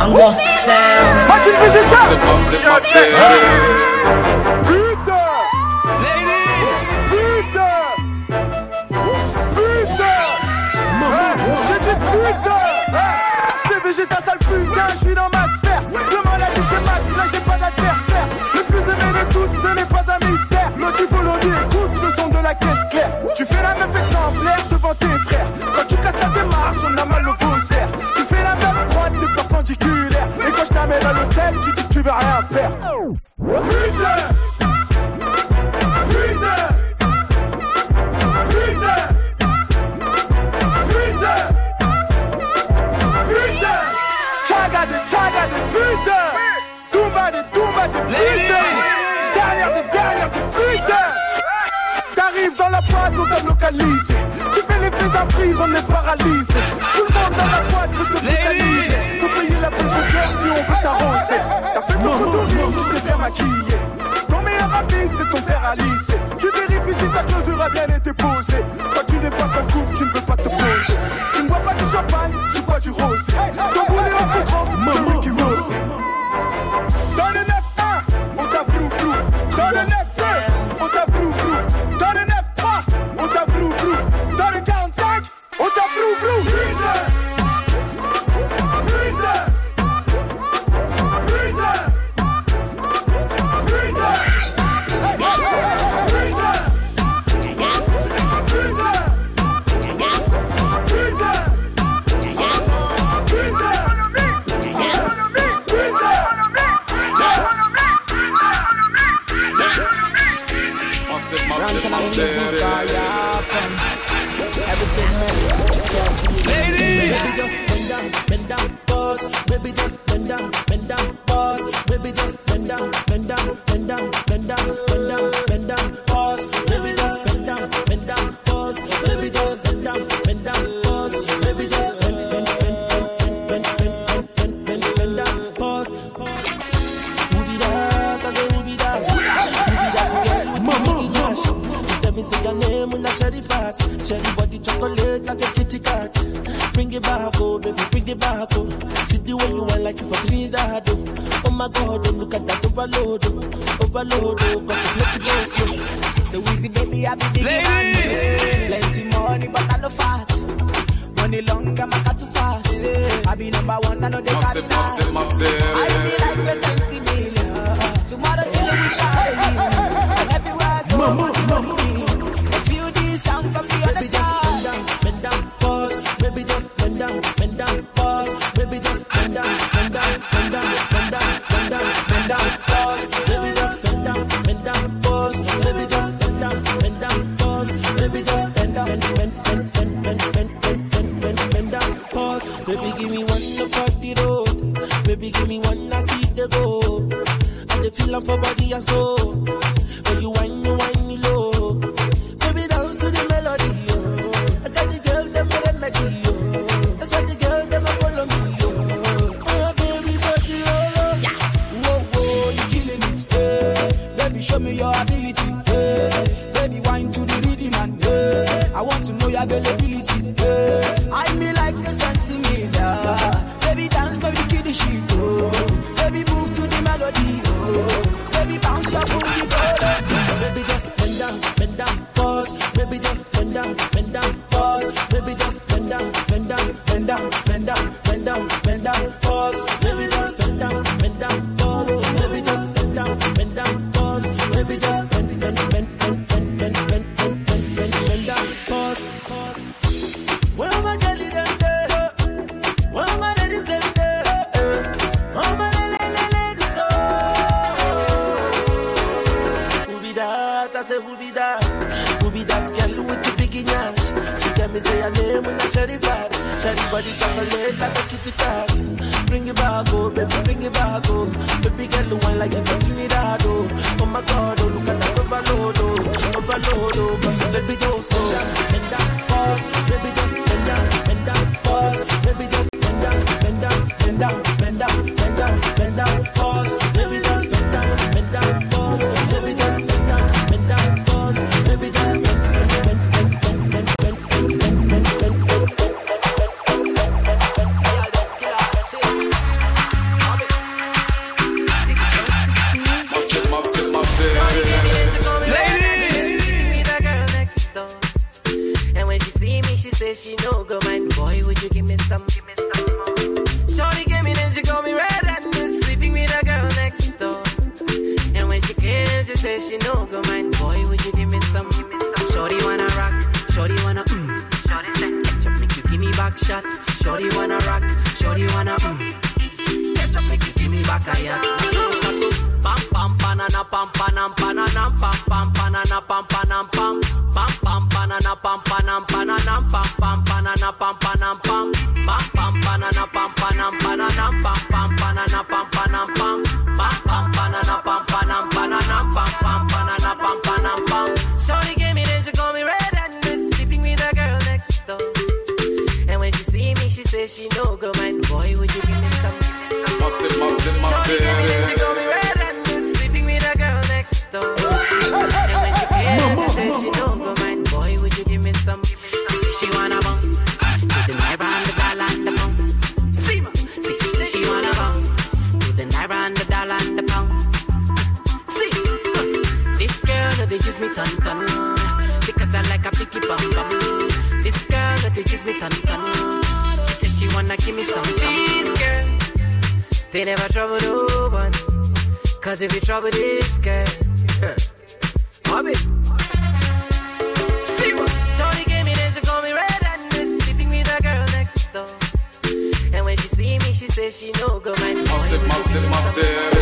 I'm lost sound. Match Tu fais l'effet d'un frise, on est paralysé. massive. Ladies! Just bend down, bend down, boss. Baby, just bend down, bend down, boss. your name in a sherry fat. Sherry body chocolate like a kitty cat. Bring it back, oh baby, bring it back, oh. See the way you want like you for Trinidad, oh. Oh my God, oh look at that overload, oh. Overload, oh, but let it go slow. So easy, baby, I be big Plenty money, but I no fat. Money long, I'm not too fast. I be number one, I know they got massive. I be like the who be that? Who be that girl with the big ass? She tell me say her name when I say it fast. Shawty body chocolate like a kitty cat. Bring it back, oh baby, bring it back, oh baby girl, wine like a Trinidad, oh oh my God, oh look at that overload, oh overload, oh but baby just oh, bend that, bend that, baby just bend that, bend that, baby just. She no go mind. Boy, would you give me some? Give me some more. Shorty gave me, then she called me red and sleeping with a girl next door. And when she came, she said she no go mind. Boy, would you give me some? Give me some. Shorty wanna rock, shorty wanna mm. Shorty said, ketchup make you give me back shot. Shorty wanna rock, shorty wanna mm. Ketchup make you give me back a yacht. She she say she no go mind. Boy would you give me some? Masse, masse, Shorty gave me then she masse. call me red and sleeping with a girl next door. And when she came she say she no go mind. Boy would you give me some? She say she wanna bounce. To the naira and the dollar and the pounds. See ma see she say she wanna bounce. To the naira and the dollar and the pounds. See huh. this girl no they use me ton ton. Because I like a picky bum bum. This girl no they use me ton ton she wanna give me some some these girls they never trouble no one cause if you trouble this girl Bobby See what? Shorty gave me then she call me red and is sleeping with a girl next door. And when she see me, she say she no go mind. boy, Masse, would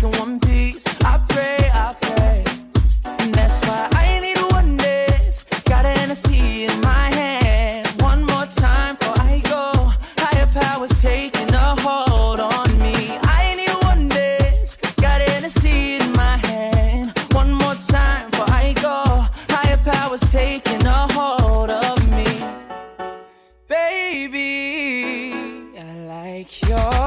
back in one piece. I pray, I pray. And that's why I need one dance. Got an Hennessy in my hand. One more time before I go. Higher powers taking a hold on me. I need one dance. Got an Hennessy in my hand. One more time before I go. Higher powers taking a hold of me. Baby, I like your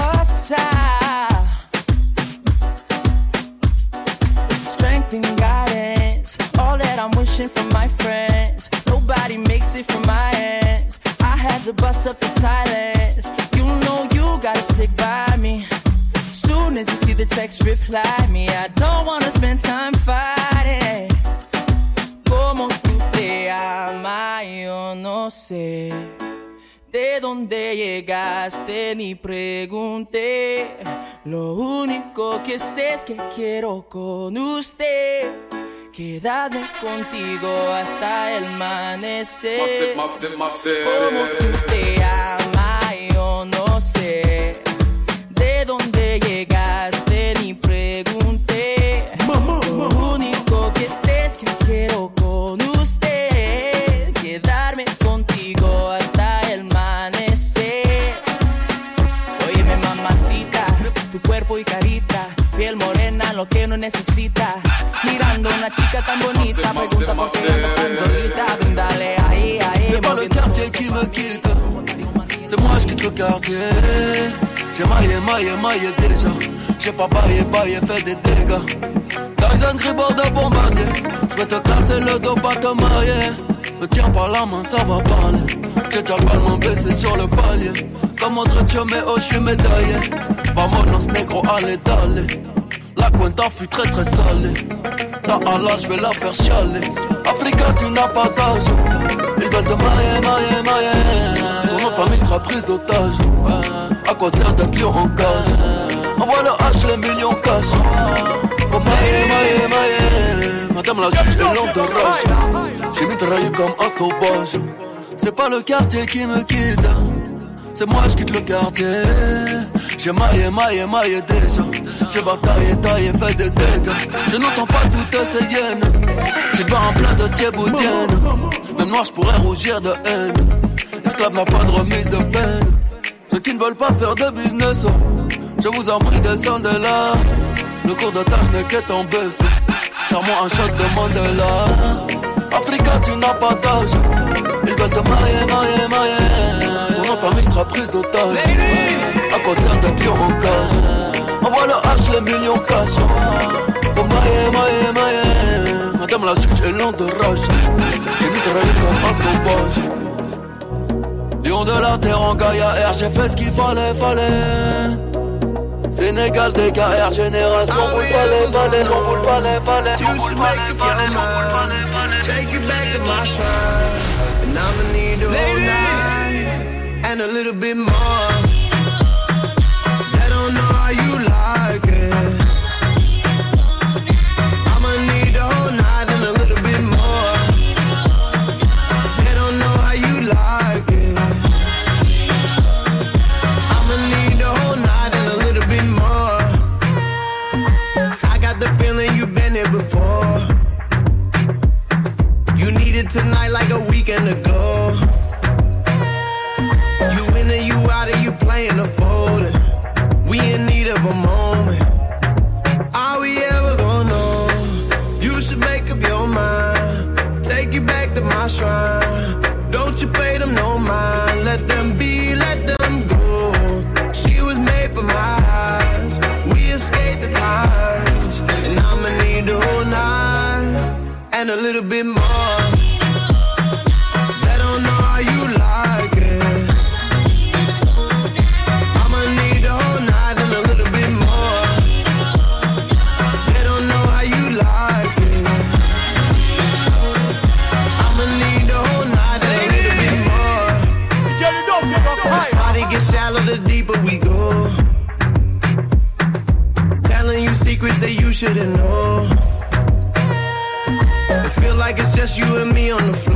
wishing for my friends. Nobody makes it from my ends. I had to bust up the silence. You know you gotta stick by me. Soon as you see the text, reply me. I don't wanna spend time fighting. Como tú te amas, yo no sé. De dónde llegaste ni pregunté. Lo único que sé es que quiero con usted. Quedarme contigo hasta el amanecer. Tú te amas, yo no sé. De dónde llegaste ni pregunté. Lo único que sé es que quiero con usted. Quedarme contigo hasta el amanecer. Óyeme, mamacita, tu cuerpo y carita. Piel morena, lo que no necesita. Una chica tan bonita, pregunta por qué ando tan solita. Ven, dale ahí, ahí. C'est pas le quartier qui me quitte, c'est moi je quitte le quartier. J'ai maillé, maillé, maillé déjà. J'ai pas baillé, baillé, fait des dégâts. Tyson Gribord de bombardier. Je vais te casser le dos, pas te marier. Me tiens par la main, ça va parler. J'ai déjà le ballon blessé sur le palier. Comme entre Dieu, mais oh, je suis médaillé. Vamonos négro, allez, d'aller. La cuenta fut très très salée. Allah, je vais la faire chialer. Africa, tu n'as pas d'âge. Ils veulent te mailler, mailler, mailler. Ton nom famille sera prise d'otage. À quoi sert d'être lion en cage? Envoie le H, les millions cash. Pour mailler, mailler, mailler. Madame la juge est lente de rage. J'ai mitraillé comme un sauvage. C'est pas le quartier qui me quitte. C'est moi, je quitte le quartier. J'ai maillé, maillé, maillé déjà. J'ai bataillé, taillé, fait des dégâts. Je n'entends pas toutes ces hyènes. C'est pas en plein de thieboudienne. Même moi, je pourrais rougir de haine. Esclave n'a pas de remise de peine. Ceux qui ne veulent pas faire de business, je vous en prie, descendez là. Le cours de tâche n'est qu'être en baisse. Serre-moi un shot de Mandela. Africa, tu n'as pas d'âge. Ils veulent te mailler, mailler, mailler. Ton de famille sera prise d'otage. De rage. J'ai mitraillé comme un sauvage. Lion de la terre en Gaïa R, j'ai fait ce qu'il fallait, fallait. Sénégal, DKR, génération, vous fallait, fallait, son boule fallait, fallait, son boule fallait, fallait, son boule fallait, fallait. Take you back to my shrine, and I'ma need the whole night and a little bit more. To my shrine. Don't you pay them no mind. Let them be, let them go. She was made for my eyes. We escaped the times. And I'ma need the whole night and a little bit more. Shouldn't know. Feel like it's just you and me on the floor.